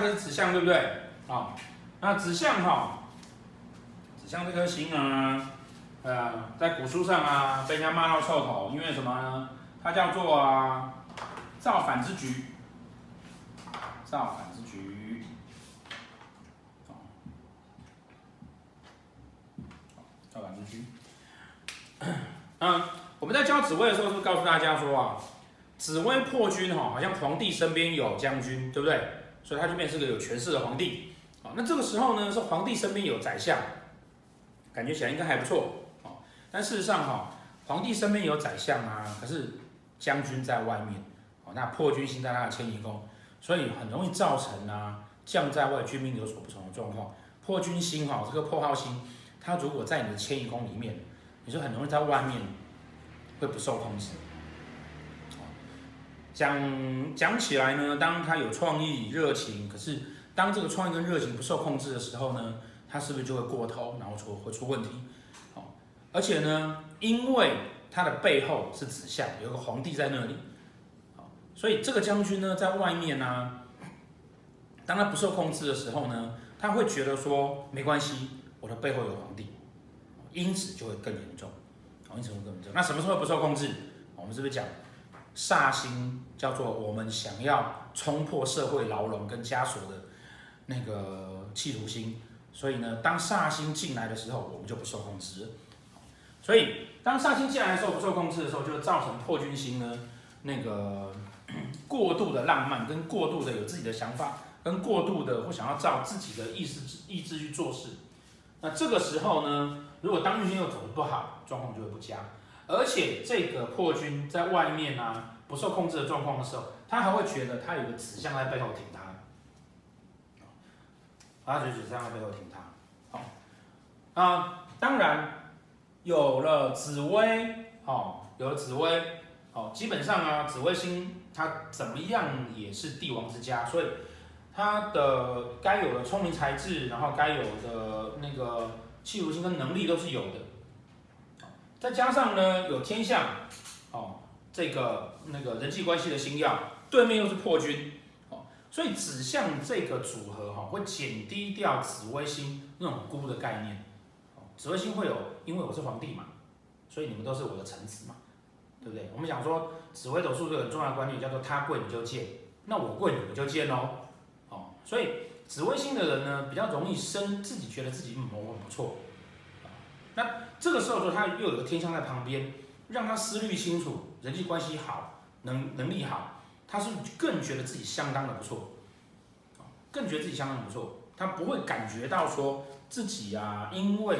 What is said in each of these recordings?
下颗是子相，对不对？啊、哦，那子相哈，子相这颗星啊，呃，在古书上啊，被人家骂到臭头，因为什么呢？它叫做啊，造反之局，造反之局。造反之局。嗯，我们在教紫微的时候，是不是告诉大家说啊，紫微破军哈，好像皇帝身边有将军，对不对？所以他就变成是个有权势的皇帝。好，那这个时候呢，是皇帝身边有宰相，感觉起来应该还不错。好，但事实上哈，皇帝身边有宰相啊，可是将军在外面。哦，那破军星在他的迁移宫，所以很容易造成啊将在外，军命有所不从的状况。破军星哈，这个破耗星，它如果在你的迁移宫里面，你就很容易在外面会不受控制。讲讲起来呢，当他有创意、热情，可是当这个创意跟热情不受控制的时候呢，他是不是就会过头，然后出会出问题？好，而且呢，因为他的背后是子相，有个皇帝在那里，好，所以这个将军呢，在外面呢、当他不受控制的时候呢，他会觉得说没关系，我的背后有皇帝，因此就会更严重，好，因此会更严重。那什么时候不受控制？我们是不是讲？煞星叫做我们想要冲破社会牢笼跟枷锁的那个企图心，所以呢，当煞星进来的时候，我们就不受控制。所以当煞星进来的时候不受控制的时候，就造成破军星呢那个过度的浪漫，跟过度的有自己的想法，跟过度的会想要照自己的意思意志去做事。那这个时候呢，如果当运星又走得不好，状况就会不佳。而且这个破军在外面啊，不受控制的状况的时候，他还会觉得他有个子相在背后挺他，他觉得子相在背后挺他。好，啊，当然有了紫薇，哦，有了紫薇，哦，基本上啊，紫微星它怎么样也是帝王之家，所以他的该有的聪明才智，然后该有的那个企图心跟能力都是有的。再加上呢，有天相，哦，这个那个人际关系的星曜，对面又是破军，哦，所以指向这个组合哈，会减低掉紫微星那种孤的概念，哦，紫微星会有，因为我是皇帝嘛，所以你们都是我的臣子嘛，对不对？我们讲说紫微斗数这个很重要的观念叫做他贵你就贱，那我贵你们就贱哦，哦，所以紫微星的人呢，比较容易生自己觉得自己嗯我很不错。那这个时候说，他又有个天相在旁边，让他思虑清楚，人际关系好，能能力好，他是更觉得自己相当的不错，更觉得自己相当不错，他不会感觉到说自己啊，因为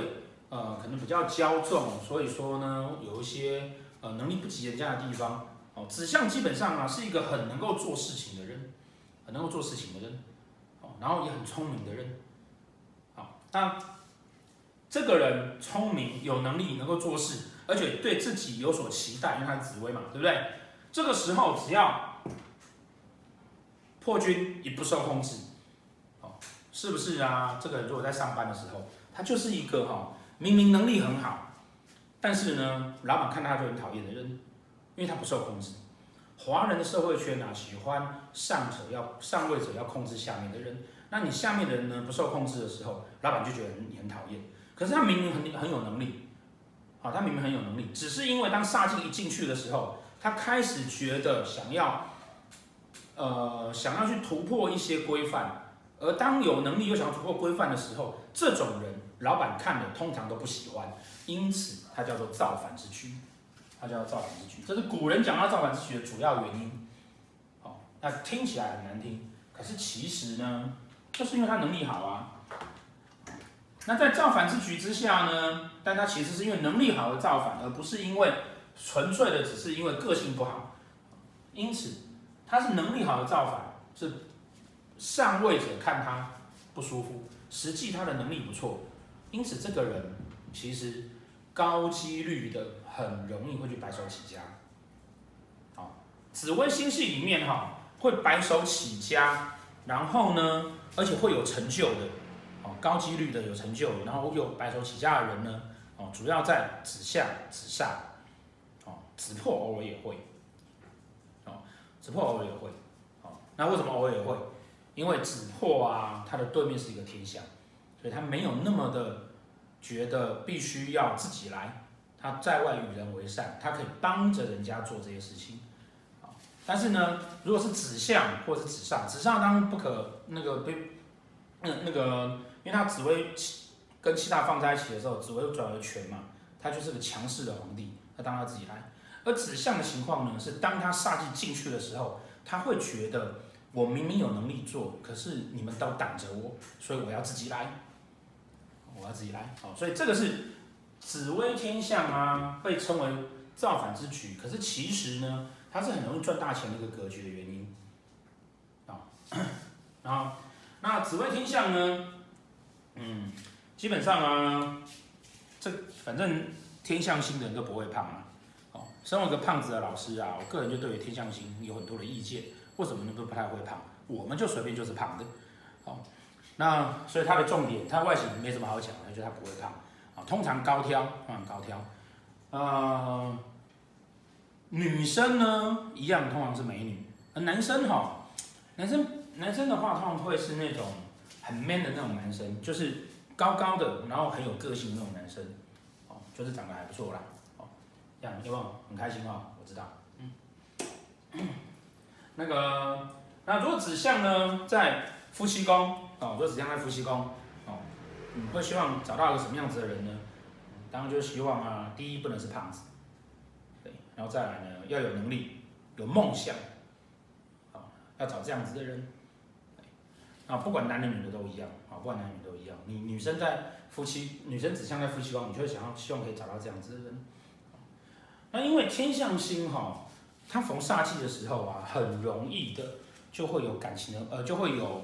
呃可能比较骄纵，所以说呢有一些呃能力不及人家的地方。哦，子相基本上啊是一个很能够做事情的人，很能够做事情的人，哦，然后也很聪明的人，好，那。这个人聪明有能力，能够做事，而且对自己有所期待，因为他是紫微嘛，对不对？这个时候只要破军一不受控制，哦，是不是啊？这个人如果在上班的时候，他就是一个哈，明明能力很好，但是呢，老板看他就很讨厌的人，因为他不受控制。华人的社会圈啊，喜欢上者要上位者要控制下面的人，那你下面的人呢不受控制的时候，老板就觉得你很讨厌。可是他明明很很有能力，啊，他明明很有能力，只是因为当煞气一进去的时候，他开始觉得想要，呃，想要去突破一些规范，而当有能力又想要突破规范的时候，这种人老板看的通常都不喜欢，因此他叫做造反之躯，他叫造反之躯，这是古人讲到造反之躯的主要原因。好，那听起来很难听，可是其实呢，就是因为他能力好啊。那在造反之局之下呢？但他其实是因为能力好而造反，而不是因为纯粹的只是因为个性不好。因此，他是能力好的造反，是上位者看他不舒服，实际他的能力不错。因此，这个人其实高几率的很容易会去白手起家。好，紫微星系里面哈会白手起家，然后呢，而且会有成就的。高几率的有成就，然后有白手起家的人呢，哦，主要在子相、子煞，哦，子破偶尔也会，哦，子破偶尔也会，哦，那为什么偶尔也会？因为子破啊，它的对面是一个天相，所以他没有那么的觉得必须要自己来，他在外与人为善，他可以帮着人家做这些事情。但是呢，如果是子相或者是子上，子上当然不可那个被，嗯那个，因为他紫薇跟七大放在一起的时候，紫薇又转为权嘛，他就是个强势的皇帝，他当他自己来。而子相的情况呢，是当他煞气进去的时候，他会觉得我明明有能力做，可是你们都挡着我，所以我要自己来，我要自己来。好，所以这个是紫微天相啊，被称为造反之举。可是其实呢，它是很容易赚大钱的一个格局的原因。啊，然后那紫微天相呢，嗯，基本上啊，这反正天象星的人都不会胖啊。哦身为一个胖子的老师啊，我个人就对于天象星有很多的意见。为什么你们都不太会胖？我们就随便就是胖的。好，那所以它的重点，它外形没什么好讲的，我觉得它不会胖。啊，通常高挑，通常高挑。呃，女生呢一样，通常是美女。而男生哈，男生男生的话，通常会是那种很 man 的那种男生，就是高高的，然后很有个性的那种男生。哦，就是长得还不错啦。哦这样有没有很开心哦？我知道，嗯，那个，那如果子相呢，在夫妻宫哦，如果子相在夫妻宫哦，你会希望找到一个什么样子的人呢？当然就是希望啊，第一不能是胖子，对，然后再来呢，要有能力，有梦想，啊，要找这样子的人，啊，不管男的女的都一样，啊，不管男女都一样，你女生在夫妻，女生指向在夫妻宫，你就会想要希望可以找到这样子的人。那因为天象星哈，它逢煞气的时候啊，很容易的就会有感情的，呃，就会有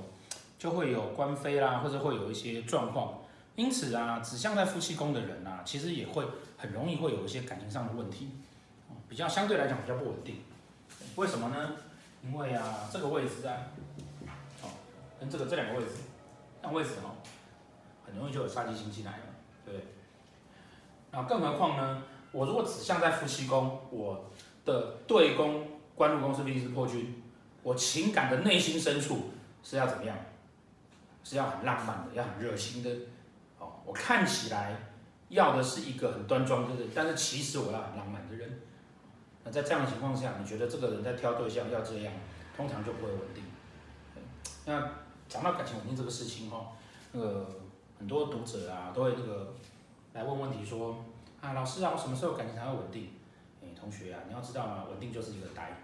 就会有官非啦，或者会有一些状况。因此啊，指向在夫妻宫的人啊，其实也会很容易会有一些感情上的问题，比较相对来讲比较不稳定。为什么呢？因为啊，这个位置啊，跟这个这两个位置，那位置哦，很容易就有煞气星进来了，对不对？那更何况呢？我如果指向在夫妻宫，我的对宫官禄宫是不是破军？我情感的内心深处是要怎么样？是要很浪漫的，要很热心的。哦，我看起来要的是一个很端庄的人，但是其实我要很浪漫的人。那在这样的情况下，你觉得这个人在挑对象要这样，通常就不会稳定。那讲到感情稳定这个事情哈，那个很多读者啊都会这个来问问题说。啊，老师啊，我什么时候感情才会稳定？哎，同学啊，你要知道啊，稳定就是一个呆。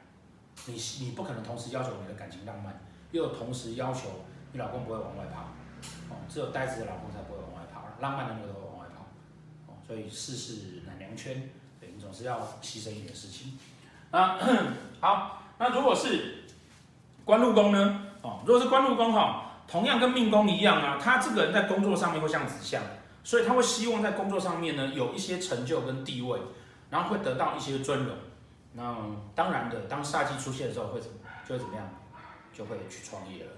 你你不可能同时要求你的感情浪漫，又同时要求你老公不会往外跑。哦，只有呆子的老公才不会往外跑，浪漫的那个都会往外跑。哦，所以世事难两全，对，你总是要牺牲一点事情。啊，好，那如果是官禄宫呢？哦，如果是官禄宫哈，同样跟命宫一样啊，他这个人在工作上面会像子相。所以他会希望在工作上面呢，有一些成就跟地位，然后会得到一些尊荣。那当然的，当煞气出现的时候会怎么，就会怎么样，就会去创业了，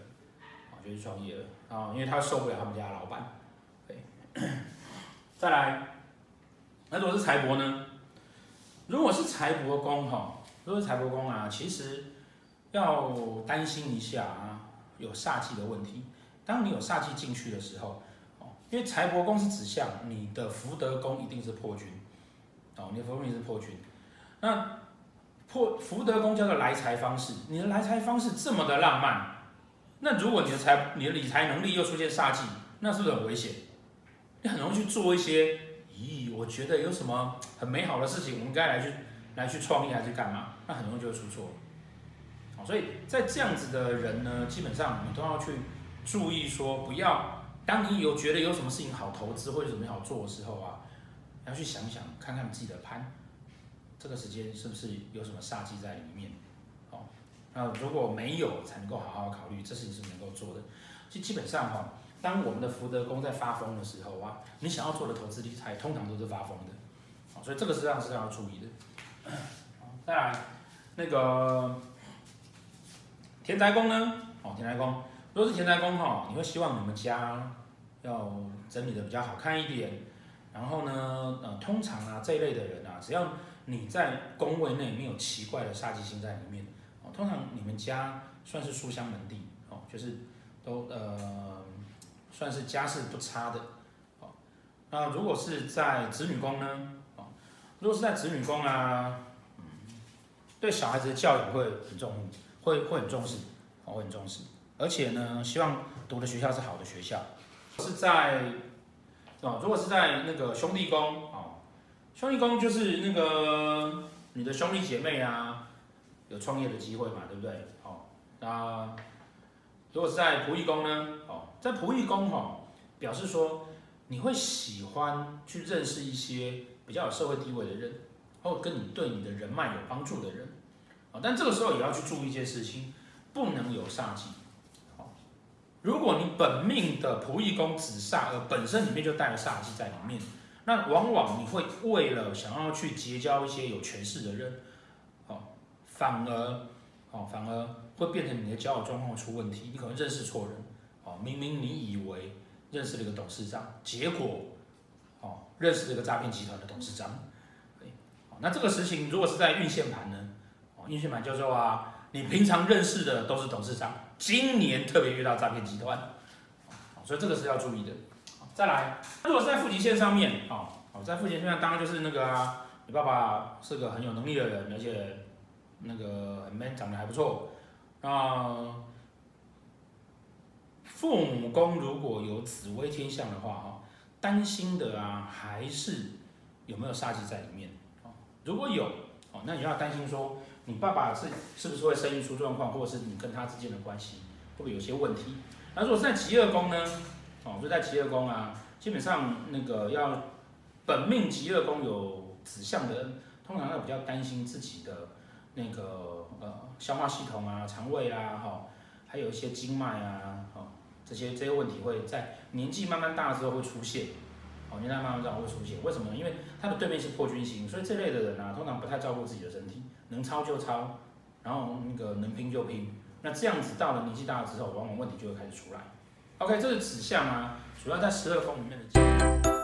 啊，就去创业了啊，因为他受不了他们家的老板。对，再来，那如果是财帛呢？如果是财帛宫哈，如果是财帛宫啊，其实要担心一下啊，有煞气的问题。当你有煞气进去的时候。哦因为财帛宫是指向，你的福德宫一定是破军，哦，你的福德宫是破军。那破福德宫叫做来财方式，你的来财方式这么的浪漫，那如果你的财、你的理财能力又出现煞气，那是不是很危险？你很容易去做一些，咦，我觉得有什么很美好的事情，我们该来去来去创业还是干嘛？那很容易就会出错。所以在这样子的人呢，基本上你都要去注意说，不要。当你有觉得有什么事情好投资或者什么好做的时候啊，要去想想看看自己的盘，这个时间是不是有什么煞机在里面？好，那如果没有，才能够好好考虑这事情是能够做的。其实基本上哈，当我们的福德宫在发疯的时候啊，你想要做的投资理财通常都是发疯的。好，所以这个实际上是要注意的。再来，那个田宅宫呢？哦，田宅宫。如果是田宅宫哈，你会希望你们家要整理的比较好看一点。然后呢，呃，通常啊这一类的人啊，只要你在宫位内没有奇怪的煞气星在里面，哦，通常你们家算是书香门第哦，就是都呃算是家世不差的。哦，那如果是在子女宫呢？啊，如果是在子女宫啊，嗯，对小孩子的教育会很重，会会很重视，会很重视。而且呢，希望读的学校是好的学校。是在哦，如果是在那个兄弟宫哦，兄弟宫就是那个你的兄弟姐妹啊，有创业的机会嘛，对不对？哦，那如果是在仆役宫呢？哦，在仆役宫哈，表示说你会喜欢去认识一些比较有社会地位的人，或跟你对你的人脉有帮助的人。但这个时候也要去注意一件事情，不能有煞气。如果你本命的仆役宫子煞，而本身里面就带了煞气在里面，那往往你会为了想要去结交一些有权势的人，哦，反而，哦，反而会变成你的交友状况出问题，你可能认识错人，哦，明明你以为认识了一个董事长，结果，哦，认识了个诈骗集团的董事长，哦，那这个事情如果是在运线盘呢，哦，运线盘叫做啊。你平常认识的都是董事长，今年特别遇到诈骗集团，所以这个是要注意的。再来，如果是在父极线上面，哦，在父极线上当然就是那个啊，你爸爸是个很有能力的人，而且那个 man，长得还不错。那父母宫如果有紫微天相的话，哈，担心的啊，还是有没有杀气在里面。如果有，哦，那你要担心说。你爸爸是是不是会生意出状况，或者是你跟他之间的关系会不会有些问题？那如果是在疾厄宫呢？哦，就在疾厄宫啊，基本上那个要本命疾厄宫有指向的人，通常要比较担心自己的那个呃消化系统啊、肠胃啊，哈，还有一些经脉啊，哈，这些这些问题会在年纪慢慢大之后会出现。因为他慢慢这样会出现，为什么呢？因为他的对面是破军星，所以这类的人啊，通常不太照顾自己的身体。能抄就抄，然后那个能拼就拼，那这样子到了年纪大了之后，往往问题就会开始出来。OK，这是指向啊，主要在十二宫里面的。